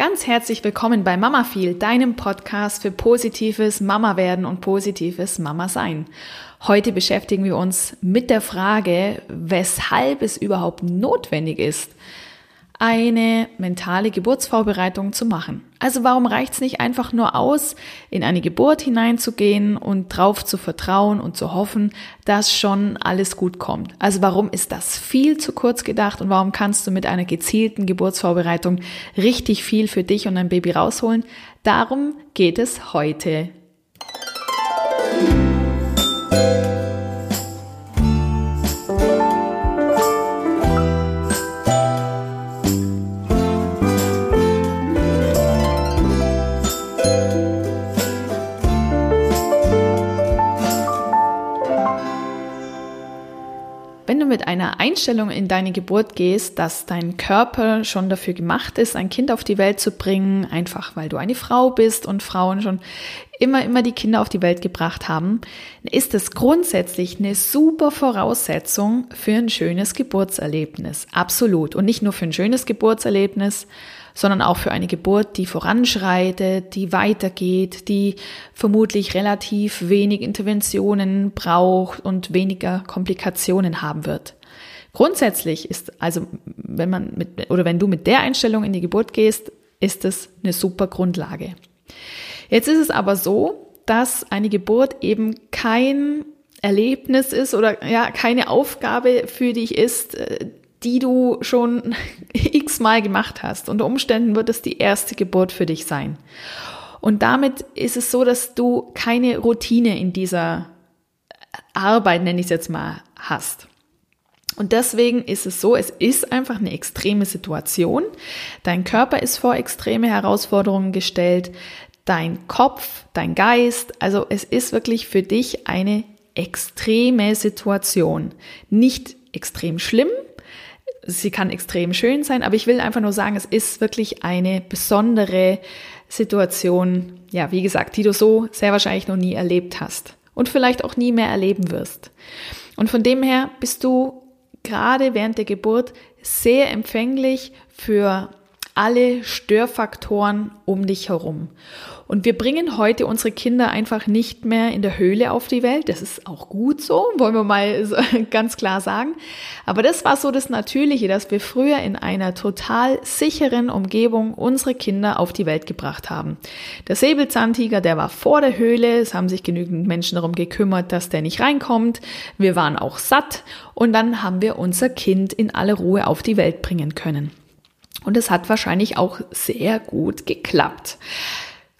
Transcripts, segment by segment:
Ganz herzlich willkommen bei Mama Feel, deinem Podcast für positives Mama werden und positives Mama sein. Heute beschäftigen wir uns mit der Frage, weshalb es überhaupt notwendig ist, eine mentale Geburtsvorbereitung zu machen. Also warum reicht es nicht einfach nur aus, in eine Geburt hineinzugehen und drauf zu vertrauen und zu hoffen, dass schon alles gut kommt? Also warum ist das viel zu kurz gedacht und warum kannst du mit einer gezielten Geburtsvorbereitung richtig viel für dich und dein Baby rausholen? Darum geht es heute. Mit einer Einstellung in deine Geburt gehst, dass dein Körper schon dafür gemacht ist, ein Kind auf die Welt zu bringen, einfach weil du eine Frau bist und Frauen schon immer, immer die Kinder auf die Welt gebracht haben, ist es grundsätzlich eine super Voraussetzung für ein schönes Geburtserlebnis. Absolut. Und nicht nur für ein schönes Geburtserlebnis, sondern auch für eine Geburt, die voranschreitet, die weitergeht, die vermutlich relativ wenig Interventionen braucht und weniger Komplikationen haben wird. Grundsätzlich ist also, wenn man mit, oder wenn du mit der Einstellung in die Geburt gehst, ist es eine super Grundlage. Jetzt ist es aber so, dass eine Geburt eben kein Erlebnis ist oder ja, keine Aufgabe für dich ist, äh, die du schon x-mal gemacht hast. Unter Umständen wird es die erste Geburt für dich sein. Und damit ist es so, dass du keine Routine in dieser Arbeit, nenne ich es jetzt mal, hast. Und deswegen ist es so, es ist einfach eine extreme Situation. Dein Körper ist vor extreme Herausforderungen gestellt. Dein Kopf, dein Geist, also es ist wirklich für dich eine extreme Situation. Nicht extrem schlimm, sie kann extrem schön sein, aber ich will einfach nur sagen, es ist wirklich eine besondere Situation, ja, wie gesagt, die du so sehr wahrscheinlich noch nie erlebt hast und vielleicht auch nie mehr erleben wirst. Und von dem her bist du gerade während der Geburt sehr empfänglich für alle Störfaktoren um dich herum. Und wir bringen heute unsere Kinder einfach nicht mehr in der Höhle auf die Welt. Das ist auch gut so, wollen wir mal ganz klar sagen. Aber das war so das Natürliche, dass wir früher in einer total sicheren Umgebung unsere Kinder auf die Welt gebracht haben. Der Säbelzahntiger, der war vor der Höhle. Es haben sich genügend Menschen darum gekümmert, dass der nicht reinkommt. Wir waren auch satt. Und dann haben wir unser Kind in aller Ruhe auf die Welt bringen können. Und es hat wahrscheinlich auch sehr gut geklappt.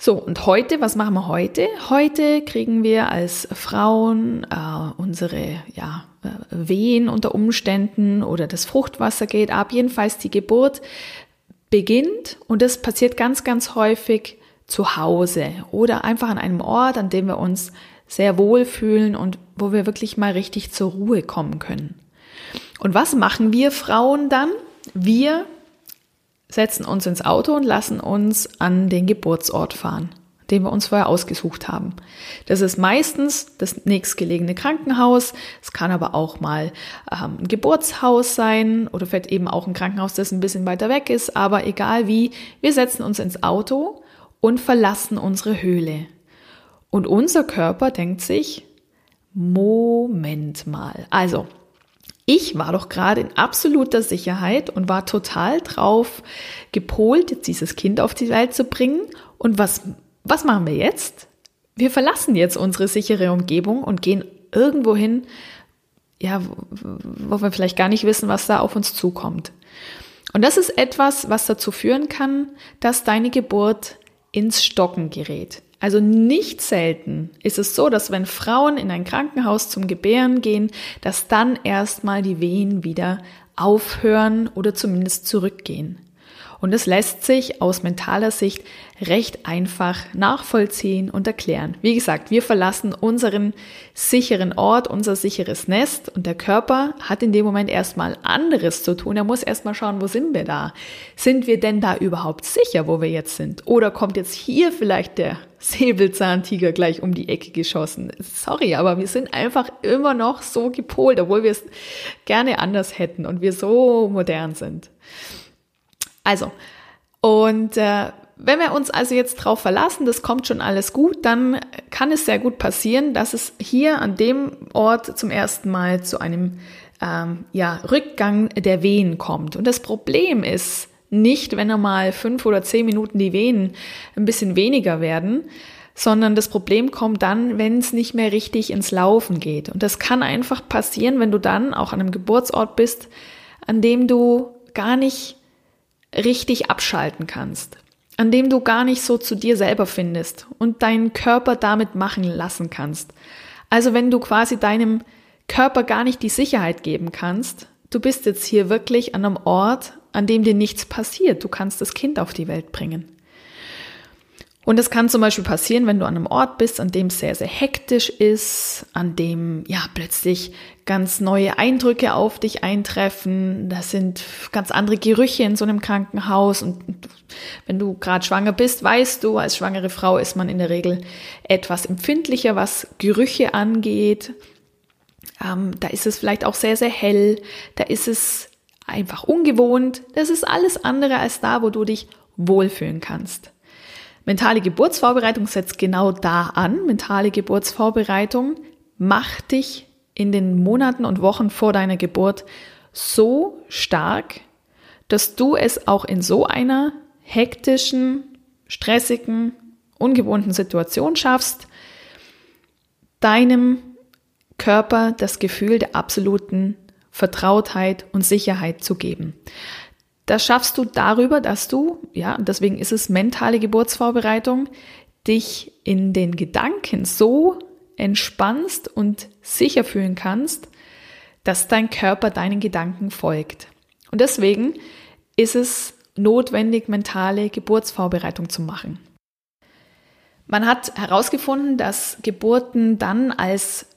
So, und heute, was machen wir heute? Heute kriegen wir als Frauen äh, unsere ja, äh, Wehen unter Umständen oder das Fruchtwasser geht ab. Jedenfalls die Geburt beginnt und das passiert ganz, ganz häufig zu Hause oder einfach an einem Ort, an dem wir uns sehr wohl fühlen und wo wir wirklich mal richtig zur Ruhe kommen können. Und was machen wir Frauen dann? Wir setzen uns ins Auto und lassen uns an den Geburtsort fahren, den wir uns vorher ausgesucht haben. Das ist meistens das nächstgelegene Krankenhaus. Es kann aber auch mal ähm, ein Geburtshaus sein oder vielleicht eben auch ein Krankenhaus, das ein bisschen weiter weg ist. Aber egal wie, wir setzen uns ins Auto und verlassen unsere Höhle. Und unser Körper denkt sich, Moment mal. Also, ich war doch gerade in absoluter Sicherheit und war total drauf gepolt, dieses Kind auf die Welt zu bringen. Und was, was machen wir jetzt? Wir verlassen jetzt unsere sichere Umgebung und gehen irgendwo hin, ja, wo wir vielleicht gar nicht wissen, was da auf uns zukommt. Und das ist etwas, was dazu führen kann, dass deine Geburt ins Stocken gerät. Also nicht selten ist es so, dass wenn Frauen in ein Krankenhaus zum Gebären gehen, dass dann erstmal die Wehen wieder aufhören oder zumindest zurückgehen. Und es lässt sich aus mentaler Sicht recht einfach nachvollziehen und erklären. Wie gesagt, wir verlassen unseren sicheren Ort, unser sicheres Nest und der Körper hat in dem Moment erstmal anderes zu tun. Er muss erstmal schauen, wo sind wir da? Sind wir denn da überhaupt sicher, wo wir jetzt sind? Oder kommt jetzt hier vielleicht der Säbelzahntiger gleich um die Ecke geschossen? Sorry, aber wir sind einfach immer noch so gepolt, obwohl wir es gerne anders hätten und wir so modern sind. Also, Und äh, wenn wir uns also jetzt darauf verlassen, das kommt schon alles gut, dann kann es sehr gut passieren, dass es hier an dem Ort zum ersten Mal zu einem ähm, ja, Rückgang der Wehen kommt. Und das Problem ist nicht, wenn einmal fünf oder zehn Minuten die Wehen ein bisschen weniger werden, sondern das Problem kommt dann, wenn es nicht mehr richtig ins Laufen geht. Und das kann einfach passieren, wenn du dann auch an einem Geburtsort bist, an dem du gar nicht richtig abschalten kannst, an dem du gar nicht so zu dir selber findest und deinen Körper damit machen lassen kannst. Also wenn du quasi deinem Körper gar nicht die Sicherheit geben kannst, du bist jetzt hier wirklich an einem Ort, an dem dir nichts passiert. Du kannst das Kind auf die Welt bringen. Und es kann zum Beispiel passieren, wenn du an einem Ort bist, an dem es sehr, sehr hektisch ist, an dem ja plötzlich ganz neue Eindrücke auf dich eintreffen. Das sind ganz andere Gerüche in so einem Krankenhaus. Und wenn du gerade schwanger bist, weißt du, als schwangere Frau ist man in der Regel etwas empfindlicher, was Gerüche angeht. Ähm, da ist es vielleicht auch sehr, sehr hell. Da ist es einfach ungewohnt. Das ist alles andere als da, wo du dich wohlfühlen kannst. Mentale Geburtsvorbereitung setzt genau da an. Mentale Geburtsvorbereitung macht dich in den Monaten und Wochen vor deiner Geburt so stark, dass du es auch in so einer hektischen, stressigen, ungewohnten Situation schaffst, deinem Körper das Gefühl der absoluten Vertrautheit und Sicherheit zu geben. Das schaffst du darüber, dass du, ja, deswegen ist es mentale Geburtsvorbereitung, dich in den Gedanken so entspannst und sicher fühlen kannst, dass dein Körper deinen Gedanken folgt. Und deswegen ist es notwendig, mentale Geburtsvorbereitung zu machen. Man hat herausgefunden, dass Geburten dann als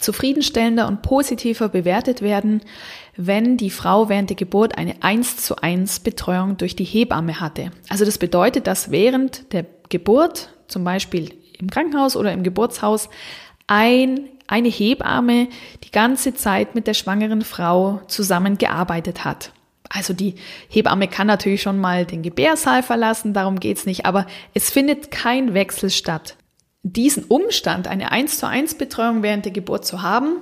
zufriedenstellender und positiver bewertet werden, wenn die Frau während der Geburt eine 1 zu 1 Betreuung durch die Hebamme hatte. Also das bedeutet, dass während der Geburt, zum Beispiel im Krankenhaus oder im Geburtshaus, ein, eine Hebamme die ganze Zeit mit der schwangeren Frau zusammengearbeitet hat. Also die Hebamme kann natürlich schon mal den Gebärsaal verlassen, darum geht's nicht, aber es findet kein Wechsel statt diesen Umstand, eine 1 zu 1 Betreuung während der Geburt zu haben,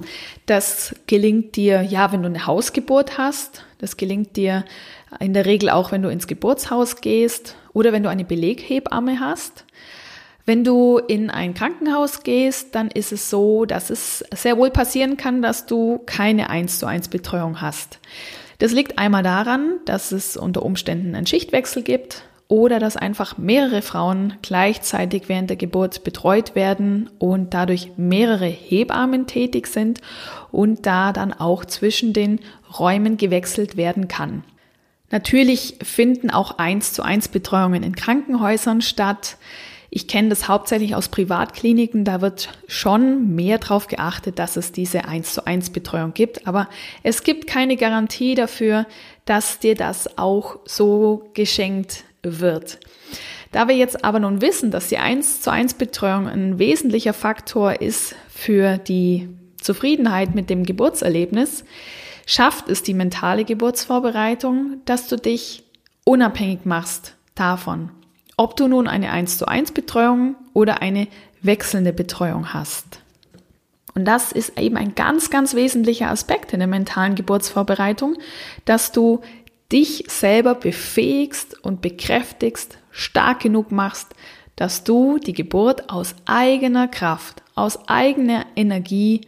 das gelingt dir, ja, wenn du eine Hausgeburt hast, das gelingt dir in der Regel auch, wenn du ins Geburtshaus gehst oder wenn du eine Beleghebamme hast. Wenn du in ein Krankenhaus gehst, dann ist es so, dass es sehr wohl passieren kann, dass du keine 1 zu 1 Betreuung hast. Das liegt einmal daran, dass es unter Umständen einen Schichtwechsel gibt oder dass einfach mehrere Frauen gleichzeitig während der Geburt betreut werden und dadurch mehrere Hebammen tätig sind und da dann auch zwischen den Räumen gewechselt werden kann. Natürlich finden auch eins zu eins Betreuungen in Krankenhäusern statt. Ich kenne das hauptsächlich aus Privatkliniken, da wird schon mehr darauf geachtet, dass es diese 1 zu 1 Betreuung gibt, aber es gibt keine Garantie dafür, dass dir das auch so geschenkt wird. Da wir jetzt aber nun wissen, dass die 1 zu 1 Betreuung ein wesentlicher Faktor ist für die Zufriedenheit mit dem Geburtserlebnis, schafft es die mentale Geburtsvorbereitung, dass du dich unabhängig machst davon, ob du nun eine 1 zu 1 Betreuung oder eine wechselnde Betreuung hast. Und das ist eben ein ganz, ganz wesentlicher Aspekt in der mentalen Geburtsvorbereitung, dass du dich selber befähigst und bekräftigst, stark genug machst, dass du die Geburt aus eigener Kraft, aus eigener Energie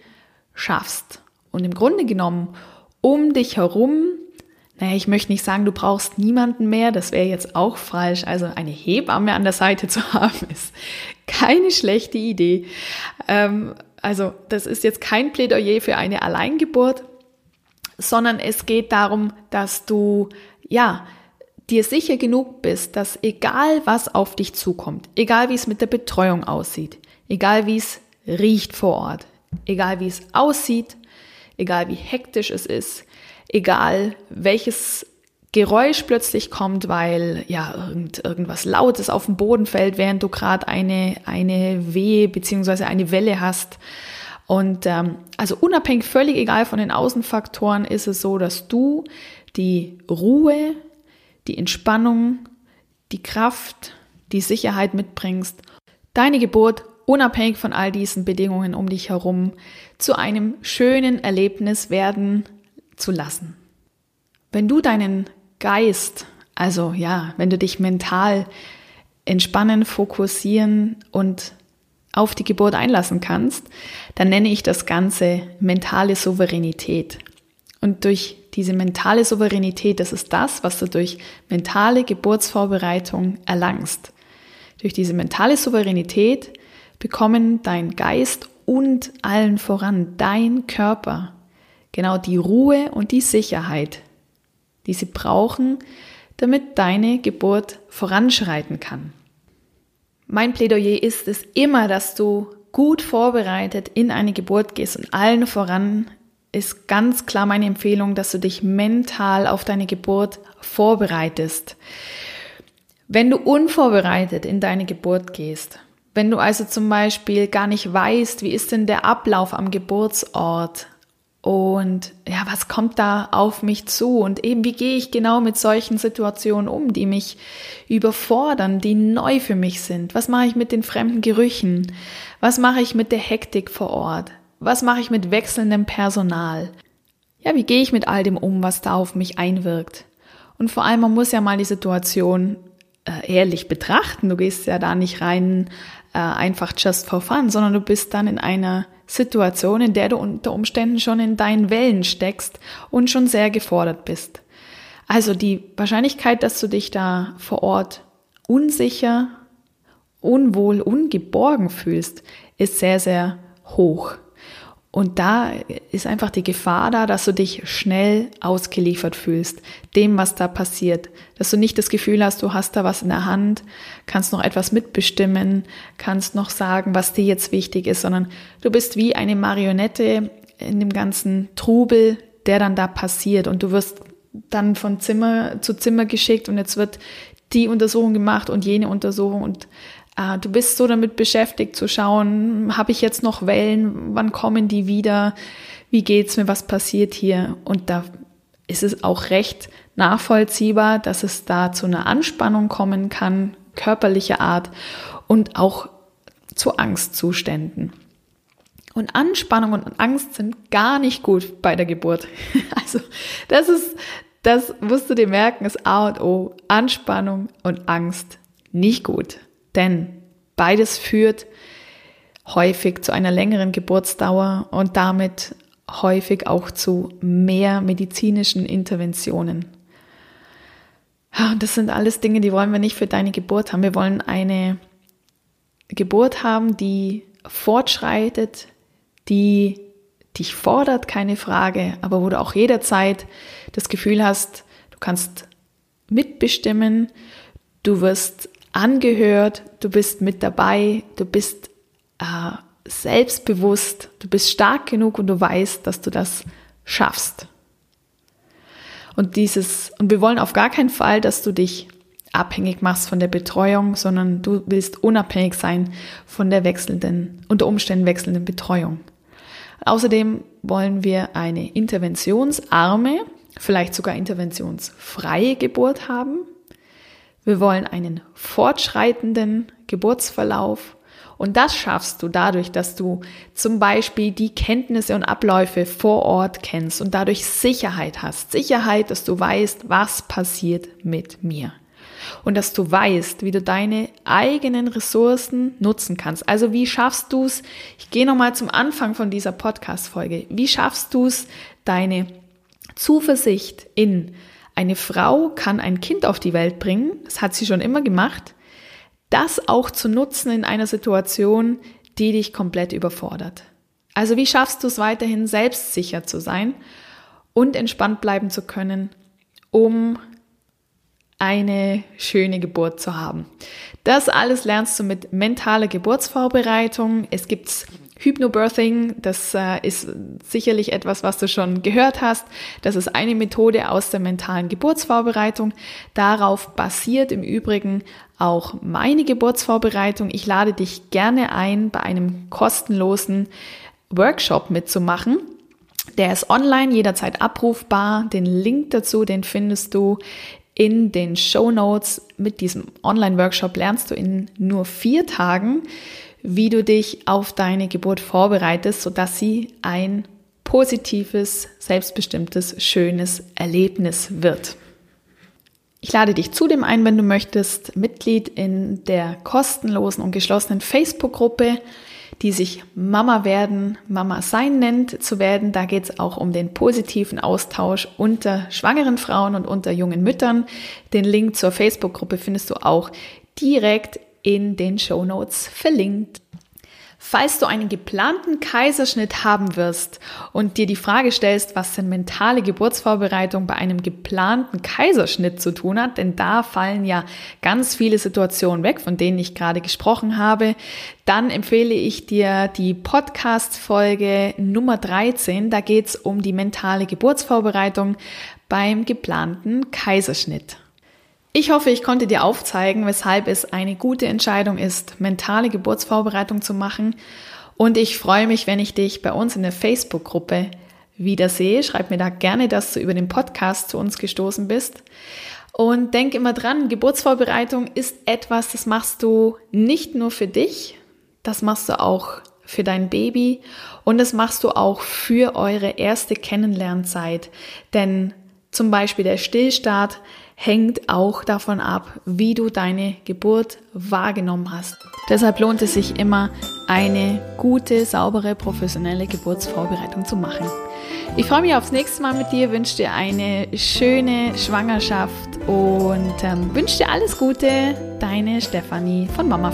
schaffst. Und im Grunde genommen um dich herum, naja, ich möchte nicht sagen, du brauchst niemanden mehr, das wäre jetzt auch falsch. Also eine Hebamme an der Seite zu haben, ist keine schlechte Idee. Ähm, also das ist jetzt kein Plädoyer für eine Alleingeburt, sondern es geht darum, dass du, ja, dir sicher genug bist, dass egal was auf dich zukommt, egal wie es mit der Betreuung aussieht, egal wie es riecht vor Ort, egal wie es aussieht, egal wie hektisch es ist, egal welches Geräusch plötzlich kommt, weil ja irgend, irgendwas Lautes auf den Boden fällt, während du gerade eine, eine Wehe beziehungsweise eine Welle hast, und ähm, also unabhängig, völlig egal von den Außenfaktoren, ist es so, dass du die Ruhe, die Entspannung, die Kraft, die Sicherheit mitbringst, deine Geburt unabhängig von all diesen Bedingungen um dich herum zu einem schönen Erlebnis werden zu lassen. Wenn du deinen Geist, also ja, wenn du dich mental entspannen, fokussieren und auf die Geburt einlassen kannst, dann nenne ich das Ganze mentale Souveränität. Und durch diese mentale Souveränität, das ist das, was du durch mentale Geburtsvorbereitung erlangst. Durch diese mentale Souveränität bekommen dein Geist und allen voran dein Körper genau die Ruhe und die Sicherheit, die sie brauchen, damit deine Geburt voranschreiten kann. Mein Plädoyer ist es immer, dass du gut vorbereitet in eine Geburt gehst und allen voran ist ganz klar meine Empfehlung, dass du dich mental auf deine Geburt vorbereitest. Wenn du unvorbereitet in deine Geburt gehst, wenn du also zum Beispiel gar nicht weißt, wie ist denn der Ablauf am Geburtsort, und ja, was kommt da auf mich zu? Und eben, wie gehe ich genau mit solchen Situationen um, die mich überfordern, die neu für mich sind? Was mache ich mit den fremden Gerüchen? Was mache ich mit der Hektik vor Ort? Was mache ich mit wechselndem Personal? Ja, wie gehe ich mit all dem um, was da auf mich einwirkt? Und vor allem, man muss ja mal die Situation äh, ehrlich betrachten. Du gehst ja da nicht rein äh, einfach just for fun, sondern du bist dann in einer Situation, in der du unter Umständen schon in deinen Wellen steckst und schon sehr gefordert bist. Also die Wahrscheinlichkeit, dass du dich da vor Ort unsicher, unwohl, ungeborgen fühlst, ist sehr, sehr hoch. Und da ist einfach die Gefahr da, dass du dich schnell ausgeliefert fühlst, dem, was da passiert. Dass du nicht das Gefühl hast, du hast da was in der Hand, kannst noch etwas mitbestimmen, kannst noch sagen, was dir jetzt wichtig ist, sondern du bist wie eine Marionette in dem ganzen Trubel, der dann da passiert. Und du wirst dann von Zimmer zu Zimmer geschickt und jetzt wird die Untersuchung gemacht und jene Untersuchung und du bist so damit beschäftigt zu schauen, habe ich jetzt noch Wellen, wann kommen die wieder, wie geht's mir, was passiert hier? Und da ist es auch recht nachvollziehbar, dass es da zu einer Anspannung kommen kann, körperlicher Art und auch zu Angstzuständen. Und Anspannung und Angst sind gar nicht gut bei der Geburt. Also das ist, das musst du dir merken, ist A und O. Anspannung und Angst nicht gut. Denn beides führt häufig zu einer längeren Geburtsdauer und damit häufig auch zu mehr medizinischen Interventionen. Das sind alles Dinge, die wollen wir nicht für deine Geburt haben. Wir wollen eine Geburt haben, die fortschreitet, die dich fordert, keine Frage, aber wo du auch jederzeit das Gefühl hast, du kannst mitbestimmen, du wirst angehört, du bist mit dabei, du bist äh, selbstbewusst, du bist stark genug und du weißt, dass du das schaffst. Und dieses, und wir wollen auf gar keinen Fall, dass du dich abhängig machst von der Betreuung, sondern du willst unabhängig sein von der wechselnden, unter Umständen wechselnden Betreuung. Außerdem wollen wir eine interventionsarme, vielleicht sogar interventionsfreie Geburt haben. Wir wollen einen fortschreitenden Geburtsverlauf. Und das schaffst du dadurch, dass du zum Beispiel die Kenntnisse und Abläufe vor Ort kennst und dadurch Sicherheit hast. Sicherheit, dass du weißt, was passiert mit mir. Und dass du weißt, wie du deine eigenen Ressourcen nutzen kannst. Also wie schaffst du es, ich gehe nochmal zum Anfang von dieser Podcast-Folge, wie schaffst du es, deine Zuversicht in eine Frau kann ein Kind auf die Welt bringen, das hat sie schon immer gemacht, das auch zu nutzen in einer Situation, die dich komplett überfordert. Also wie schaffst du es weiterhin selbstsicher zu sein und entspannt bleiben zu können, um eine schöne Geburt zu haben. Das alles lernst du mit mentaler Geburtsvorbereitung. Es gibt Hypnobirthing, das äh, ist sicherlich etwas, was du schon gehört hast. Das ist eine Methode aus der mentalen Geburtsvorbereitung. Darauf basiert im Übrigen auch meine Geburtsvorbereitung. Ich lade dich gerne ein, bei einem kostenlosen Workshop mitzumachen. Der ist online, jederzeit abrufbar. Den Link dazu, den findest du in den Show Notes. Mit diesem Online-Workshop lernst du in nur vier Tagen, wie du dich auf deine Geburt vorbereitest, sodass sie ein positives, selbstbestimmtes, schönes Erlebnis wird. Ich lade dich zudem ein, wenn du möchtest, Mitglied in der kostenlosen und geschlossenen Facebook-Gruppe, die sich Mama werden, Mama sein nennt, zu werden. Da geht es auch um den positiven Austausch unter schwangeren Frauen und unter jungen Müttern. Den Link zur Facebook-Gruppe findest du auch direkt in den Show Notes verlinkt. Falls du einen geplanten Kaiserschnitt haben wirst und dir die Frage stellst, was denn mentale Geburtsvorbereitung bei einem geplanten Kaiserschnitt zu tun hat, denn da fallen ja ganz viele Situationen weg, von denen ich gerade gesprochen habe, dann empfehle ich dir die Podcast-Folge Nummer 13. Da geht es um die mentale Geburtsvorbereitung beim geplanten Kaiserschnitt. Ich hoffe, ich konnte dir aufzeigen, weshalb es eine gute Entscheidung ist, mentale Geburtsvorbereitung zu machen. Und ich freue mich, wenn ich dich bei uns in der Facebook-Gruppe wiedersehe. Schreib mir da gerne, dass du über den Podcast zu uns gestoßen bist. Und denk immer dran, Geburtsvorbereitung ist etwas, das machst du nicht nur für dich, das machst du auch für dein Baby und das machst du auch für eure erste Kennenlernzeit. Denn zum Beispiel der Stillstart hängt auch davon ab, wie du deine Geburt wahrgenommen hast. Deshalb lohnt es sich immer, eine gute, saubere, professionelle Geburtsvorbereitung zu machen. Ich freue mich aufs nächste Mal mit dir, wünsche dir eine schöne Schwangerschaft und ähm, wünsche dir alles Gute. Deine Stefanie von Mama.